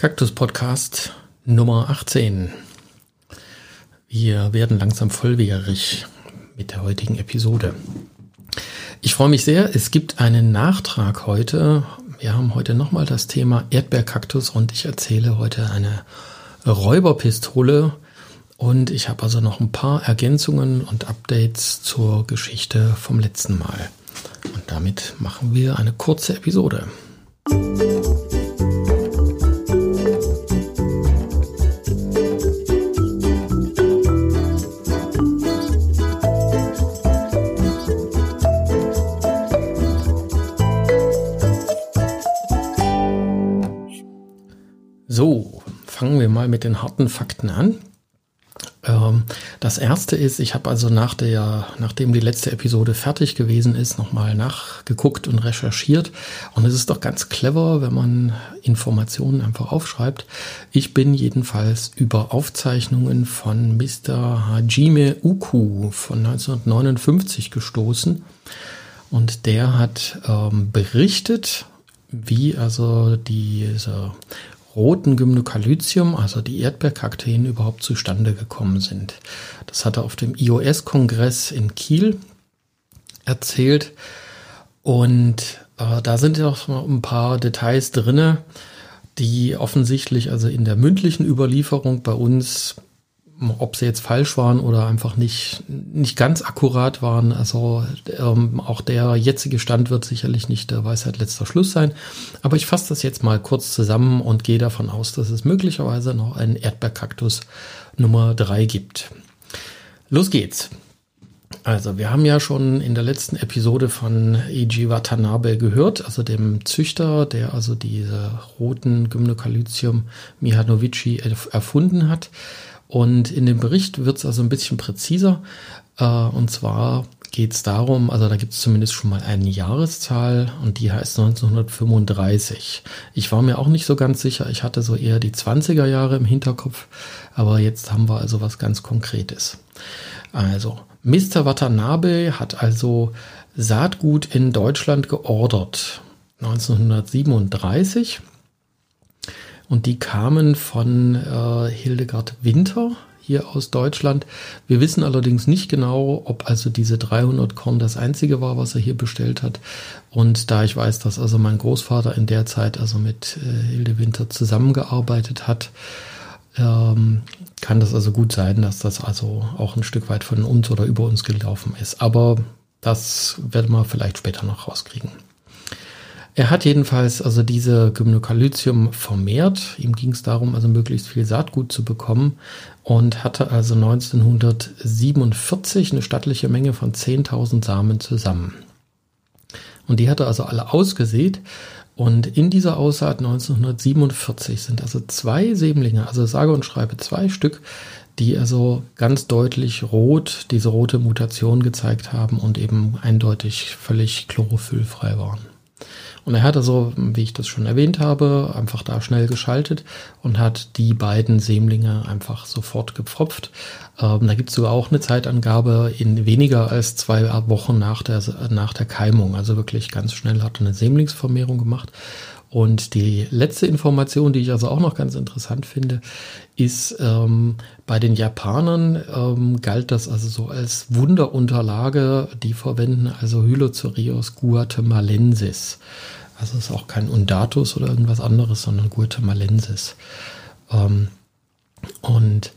Kaktus Podcast Nummer 18. Wir werden langsam vollwährig mit der heutigen Episode. Ich freue mich sehr. Es gibt einen Nachtrag heute. Wir haben heute nochmal das Thema Erdbeerkaktus und ich erzähle heute eine Räuberpistole. Und ich habe also noch ein paar Ergänzungen und Updates zur Geschichte vom letzten Mal. Und damit machen wir eine kurze Episode. So, mit den harten Fakten an. Ähm, das erste ist, ich habe also nach der, nachdem die letzte Episode fertig gewesen ist, nochmal nachgeguckt und recherchiert. Und es ist doch ganz clever, wenn man Informationen einfach aufschreibt. Ich bin jedenfalls über Aufzeichnungen von Mr. Hajime Uku von 1959 gestoßen. Und der hat ähm, berichtet, wie also diese roten Gymnocalycium, also die Erdbeerkakteen, überhaupt zustande gekommen sind. Das hat er auf dem IOS-Kongress in Kiel erzählt. Und äh, da sind ja noch ein paar Details drinne, die offensichtlich also in der mündlichen Überlieferung bei uns ob sie jetzt falsch waren oder einfach nicht, nicht ganz akkurat waren. Also ähm, auch der jetzige Stand wird sicherlich nicht der Weisheit letzter Schluss sein. Aber ich fasse das jetzt mal kurz zusammen und gehe davon aus, dass es möglicherweise noch einen Erdbeerkaktus Nummer drei gibt. Los geht's. Also, wir haben ja schon in der letzten Episode von Eiji Watanabe gehört, also dem Züchter, der also diese roten Gymnocalycium Mihanovici erfunden hat. Und in dem Bericht wird es also ein bisschen präziser. Äh, und zwar geht es darum, also da gibt es zumindest schon mal eine Jahreszahl und die heißt 1935. Ich war mir auch nicht so ganz sicher, ich hatte so eher die 20er Jahre im Hinterkopf, aber jetzt haben wir also was ganz Konkretes. Also, Mr. Watanabe hat also Saatgut in Deutschland geordert. 1937 und die kamen von äh, Hildegard Winter hier aus Deutschland. Wir wissen allerdings nicht genau, ob also diese 300 Korn das einzige war, was er hier bestellt hat. Und da ich weiß, dass also mein Großvater in der Zeit also mit äh, Hilde Winter zusammengearbeitet hat, ähm, kann das also gut sein, dass das also auch ein Stück weit von uns oder über uns gelaufen ist. Aber das werden wir vielleicht später noch rauskriegen. Er hat jedenfalls also diese Gymnocalycium vermehrt. Ihm ging es darum, also möglichst viel Saatgut zu bekommen und hatte also 1947 eine stattliche Menge von 10.000 Samen zusammen. Und die hat er also alle ausgesät. Und in dieser Aussaat 1947 sind also zwei Sämlinge, also sage und schreibe zwei Stück, die also ganz deutlich rot, diese rote Mutation gezeigt haben und eben eindeutig völlig chlorophyllfrei waren. Und er hat also, wie ich das schon erwähnt habe, einfach da schnell geschaltet und hat die beiden Sämlinge einfach sofort gepfropft. Ähm, da gibt es sogar auch eine Zeitangabe in weniger als zwei Wochen nach der, nach der Keimung. Also wirklich ganz schnell hat er eine Sämlingsvermehrung gemacht. Und die letzte Information, die ich also auch noch ganz interessant finde, ist, ähm, bei den Japanern ähm, galt das also so als Wunderunterlage. Die verwenden also Hylocereus guatemalensis. Also ist auch kein Undatus oder irgendwas anderes, sondern guatemalensis. Ähm, und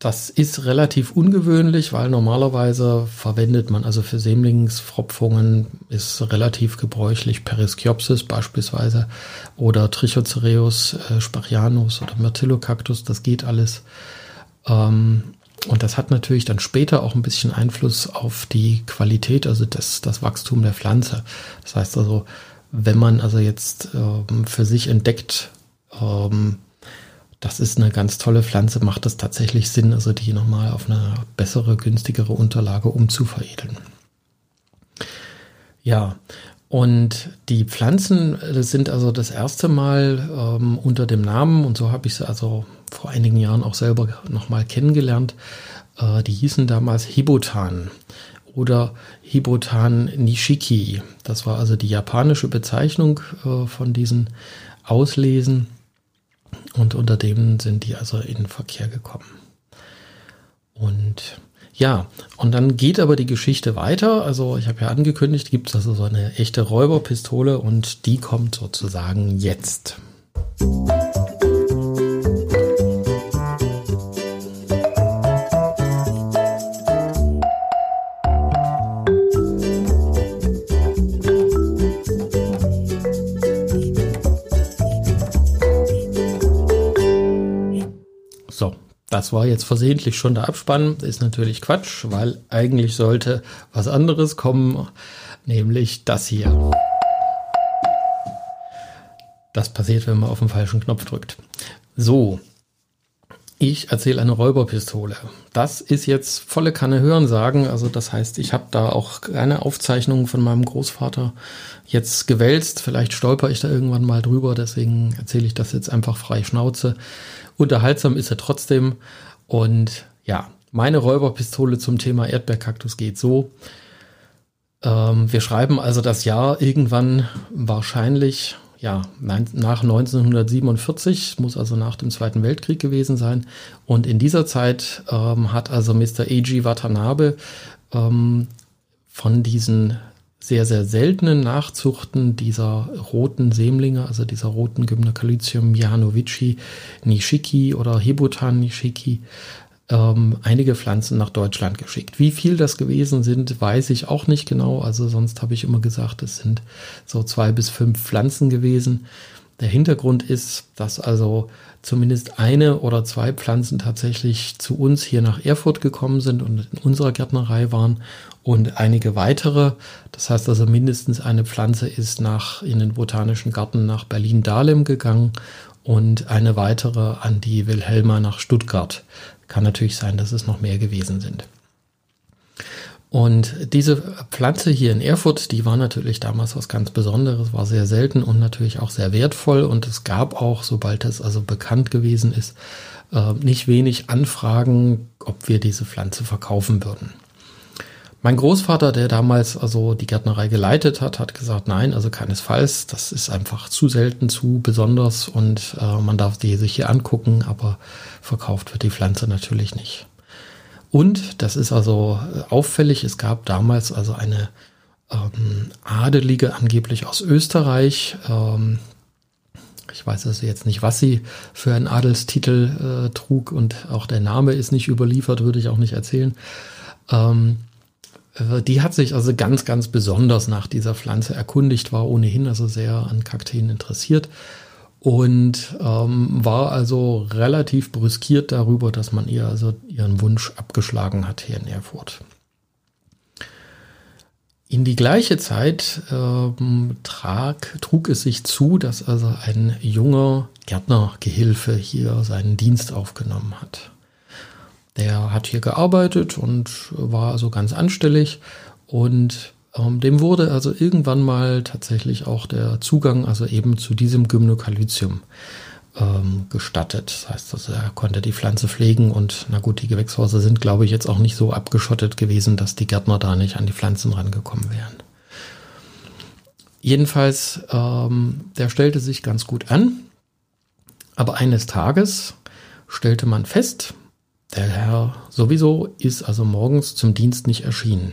das ist relativ ungewöhnlich, weil normalerweise verwendet man also für Sämlingsfropfungen ist relativ gebräuchlich Perisciopsis beispielsweise oder Trichocereus äh, sparianus oder Myrtillocactus, das geht alles. Ähm, und das hat natürlich dann später auch ein bisschen Einfluss auf die Qualität, also das, das Wachstum der Pflanze. Das heißt also, wenn man also jetzt ähm, für sich entdeckt, ähm, das ist eine ganz tolle Pflanze, macht es tatsächlich Sinn, also die nochmal auf eine bessere, günstigere Unterlage umzuveredeln. Ja, und die Pflanzen sind also das erste Mal ähm, unter dem Namen, und so habe ich sie also vor einigen Jahren auch selber nochmal kennengelernt, äh, die hießen damals Hibotan oder Hibotan Nishiki. Das war also die japanische Bezeichnung äh, von diesen Auslesen. Und unter dem sind die also in Verkehr gekommen. Und ja, und dann geht aber die Geschichte weiter. Also ich habe ja angekündigt, gibt es also so eine echte Räuberpistole und die kommt sozusagen jetzt. War jetzt versehentlich schon der Abspann, ist natürlich Quatsch, weil eigentlich sollte was anderes kommen, nämlich das hier. Das passiert, wenn man auf den falschen Knopf drückt. So, ich erzähle eine Räuberpistole. Das ist jetzt volle Kanne hören sagen. Also das heißt, ich habe da auch keine Aufzeichnungen von meinem Großvater jetzt gewälzt. Vielleicht stolper ich da irgendwann mal drüber. Deswegen erzähle ich das jetzt einfach frei Schnauze. Unterhaltsam ist er trotzdem. Und ja, meine Räuberpistole zum Thema Erdbeerkaktus geht so. Ähm, wir schreiben also das Jahr irgendwann wahrscheinlich, ja, nach 1947, muss also nach dem Zweiten Weltkrieg gewesen sein. Und in dieser Zeit ähm, hat also Mr. Eiji Watanabe ähm, von diesen sehr, sehr seltenen Nachzuchten dieser roten Sämlinge, also dieser roten Gymnocalycium Janovici nishiki oder Hibutan nishiki, ähm, einige Pflanzen nach Deutschland geschickt. Wie viel das gewesen sind, weiß ich auch nicht genau. Also sonst habe ich immer gesagt, es sind so zwei bis fünf Pflanzen gewesen. Der Hintergrund ist, dass also zumindest eine oder zwei Pflanzen tatsächlich zu uns hier nach Erfurt gekommen sind und in unserer Gärtnerei waren und einige weitere. Das heißt also mindestens eine Pflanze ist nach in den botanischen Garten nach Berlin-Dahlem gegangen und eine weitere an die Wilhelma nach Stuttgart. Kann natürlich sein, dass es noch mehr gewesen sind. Und diese Pflanze hier in Erfurt, die war natürlich damals was ganz Besonderes, war sehr selten und natürlich auch sehr wertvoll. Und es gab auch, sobald das also bekannt gewesen ist, äh, nicht wenig Anfragen, ob wir diese Pflanze verkaufen würden. Mein Großvater, der damals also die Gärtnerei geleitet hat, hat gesagt, nein, also keinesfalls, das ist einfach zu selten, zu besonders und äh, man darf die sich hier angucken, aber verkauft wird die Pflanze natürlich nicht. Und das ist also äh, auffällig, es gab damals also eine ähm, Adelige angeblich aus Österreich. Ähm, ich weiß also jetzt nicht, was sie für einen Adelstitel äh, trug und auch der Name ist nicht überliefert, würde ich auch nicht erzählen. Ähm, äh, die hat sich also ganz, ganz besonders nach dieser Pflanze erkundigt, war ohnehin also sehr an Kakteen interessiert und ähm, war also relativ brüskiert darüber, dass man ihr also ihren Wunsch abgeschlagen hat hier in Erfurt. In die gleiche Zeit ähm, trag, trug es sich zu, dass also ein junger Gärtnergehilfe hier seinen Dienst aufgenommen hat. Der hat hier gearbeitet und war also ganz anstellig und ähm, dem wurde also irgendwann mal tatsächlich auch der Zugang, also eben zu diesem Gymnocalycium ähm, gestattet. Das heißt, also er konnte die Pflanze pflegen und na gut, die Gewächshäuser sind, glaube ich, jetzt auch nicht so abgeschottet gewesen, dass die Gärtner da nicht an die Pflanzen rangekommen wären. Jedenfalls, ähm, der stellte sich ganz gut an, aber eines Tages stellte man fest, der Herr sowieso ist also morgens zum Dienst nicht erschienen.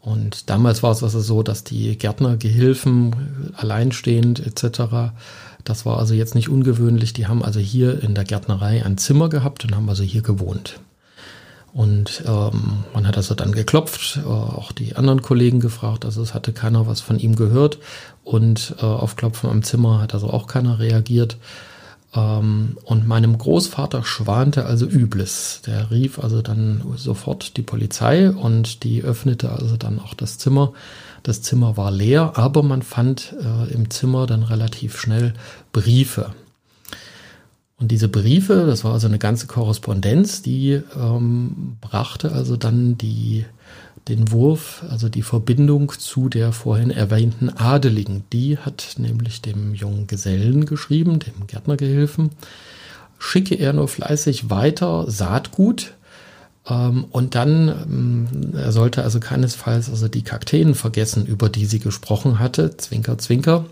Und damals war es also so, dass die Gärtnergehilfen alleinstehend etc., das war also jetzt nicht ungewöhnlich, die haben also hier in der Gärtnerei ein Zimmer gehabt und haben also hier gewohnt. Und ähm, man hat also dann geklopft, äh, auch die anderen Kollegen gefragt, also es hatte keiner was von ihm gehört und äh, auf Klopfen am Zimmer hat also auch keiner reagiert. Ähm, und meinem Großvater schwante also Übles. Der rief also dann sofort die Polizei und die öffnete also dann auch das Zimmer. Das Zimmer war leer, aber man fand äh, im Zimmer dann relativ schnell Briefe. Und diese Briefe, das war also eine ganze Korrespondenz, die ähm, brachte also dann die den Wurf, also die Verbindung zu der vorhin erwähnten Adeligen. Die hat nämlich dem jungen Gesellen geschrieben, dem Gärtnergehilfen, schicke er nur fleißig weiter Saatgut ähm, und dann, ähm, er sollte also keinesfalls also die Kakteen vergessen, über die sie gesprochen hatte, Zwinker, Zwinker.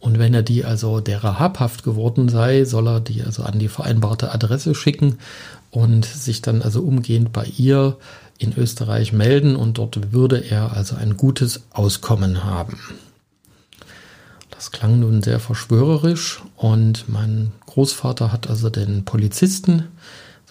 Und wenn er die also derer habhaft geworden sei, soll er die also an die vereinbarte Adresse schicken und sich dann also umgehend bei ihr in Österreich melden und dort würde er also ein gutes Auskommen haben. Das klang nun sehr verschwörerisch und mein Großvater hat also den Polizisten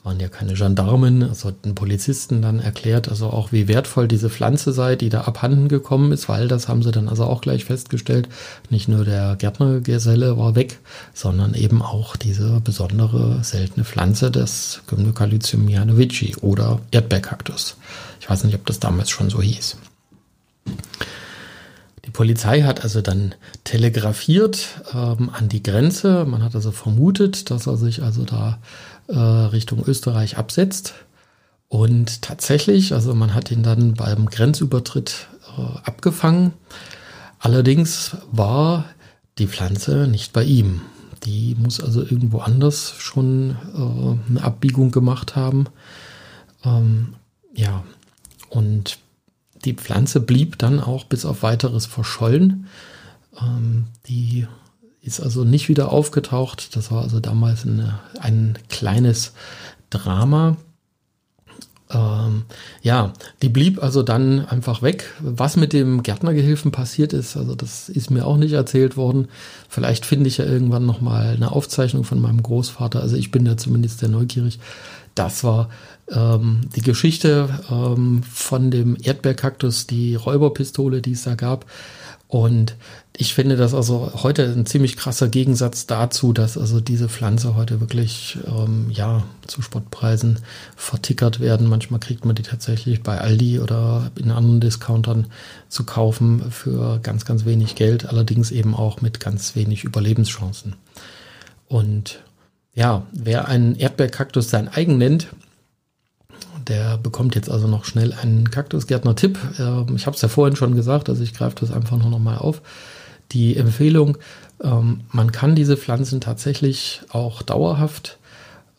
waren ja keine Gendarmen, also den Polizisten dann erklärt, also auch wie wertvoll diese Pflanze sei, die da abhanden gekommen ist, weil das haben sie dann also auch gleich festgestellt. Nicht nur der Gärtnergeselle war weg, sondern eben auch diese besondere seltene Pflanze des Gymnocalycium mianovici oder Erdbeerkaktus. Ich weiß nicht, ob das damals schon so hieß. Die Polizei hat also dann telegrafiert ähm, an die Grenze. Man hat also vermutet, dass er sich also da äh, Richtung Österreich absetzt. Und tatsächlich, also man hat ihn dann beim Grenzübertritt äh, abgefangen. Allerdings war die Pflanze nicht bei ihm. Die muss also irgendwo anders schon äh, eine Abbiegung gemacht haben. Ähm, ja, und die Pflanze blieb dann auch bis auf weiteres verschollen. Ähm, die ist also nicht wieder aufgetaucht. Das war also damals eine, ein kleines Drama. Ähm, ja, die blieb also dann einfach weg. Was mit dem Gärtnergehilfen passiert ist, also das ist mir auch nicht erzählt worden. Vielleicht finde ich ja irgendwann noch mal eine Aufzeichnung von meinem Großvater. Also ich bin da zumindest sehr neugierig. Das war ähm, die Geschichte ähm, von dem Erdbeerkaktus, die Räuberpistole, die es da gab. Und ich finde das also heute ein ziemlich krasser Gegensatz dazu, dass also diese Pflanze heute wirklich ähm, ja zu Spottpreisen vertickert werden. Manchmal kriegt man die tatsächlich bei Aldi oder in anderen Discountern zu kaufen für ganz, ganz wenig Geld, allerdings eben auch mit ganz wenig Überlebenschancen. Und ja, wer einen Erdbeerkaktus sein eigen nennt, der bekommt jetzt also noch schnell einen Kaktusgärtner-Tipp. Ähm, ich habe es ja vorhin schon gesagt, also ich greife das einfach noch mal auf. Die Empfehlung, ähm, man kann diese Pflanzen tatsächlich auch dauerhaft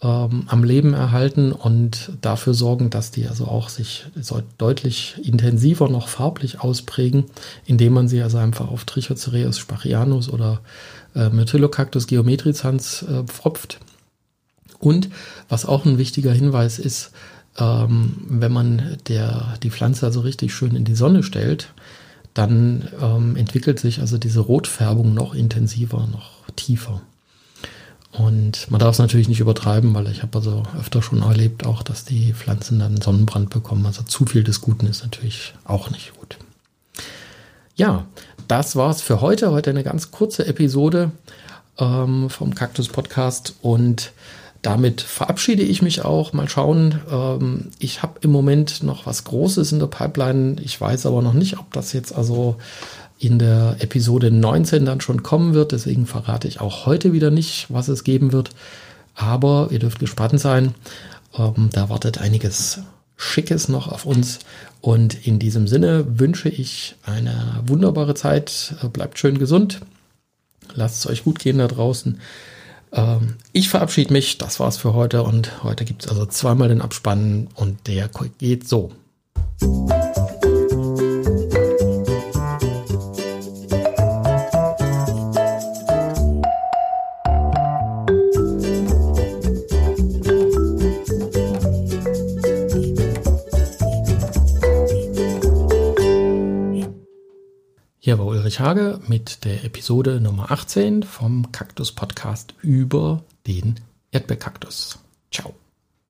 ähm, am Leben erhalten und dafür sorgen, dass die also auch sich deutlich intensiver noch farblich ausprägen, indem man sie also einfach auf Trichocereus spachianus oder äh, Myrtillocactus geometrizans äh, pfropft. Und was auch ein wichtiger Hinweis ist, ähm, wenn man der, die Pflanze also richtig schön in die Sonne stellt, dann ähm, entwickelt sich also diese Rotfärbung noch intensiver, noch tiefer. Und man darf es natürlich nicht übertreiben, weil ich habe also öfter schon erlebt, auch dass die Pflanzen dann Sonnenbrand bekommen. Also zu viel des Guten ist natürlich auch nicht gut. Ja, das war's für heute. Heute eine ganz kurze Episode ähm, vom Kaktus Podcast und damit verabschiede ich mich auch. Mal schauen. Ähm, ich habe im Moment noch was Großes in der Pipeline. Ich weiß aber noch nicht, ob das jetzt also in der Episode 19 dann schon kommen wird. Deswegen verrate ich auch heute wieder nicht, was es geben wird. Aber ihr dürft gespannt sein. Ähm, da wartet einiges Schickes noch auf uns. Und in diesem Sinne wünsche ich eine wunderbare Zeit. Bleibt schön gesund. Lasst es euch gut gehen da draußen. Ähm, ich verabschiede mich. Das war's für heute. Und heute gibt es also zweimal den Abspann und der geht so. Ulrich Hage mit der Episode Nummer 18 vom Kaktus Podcast über den Erdbeerkaktus.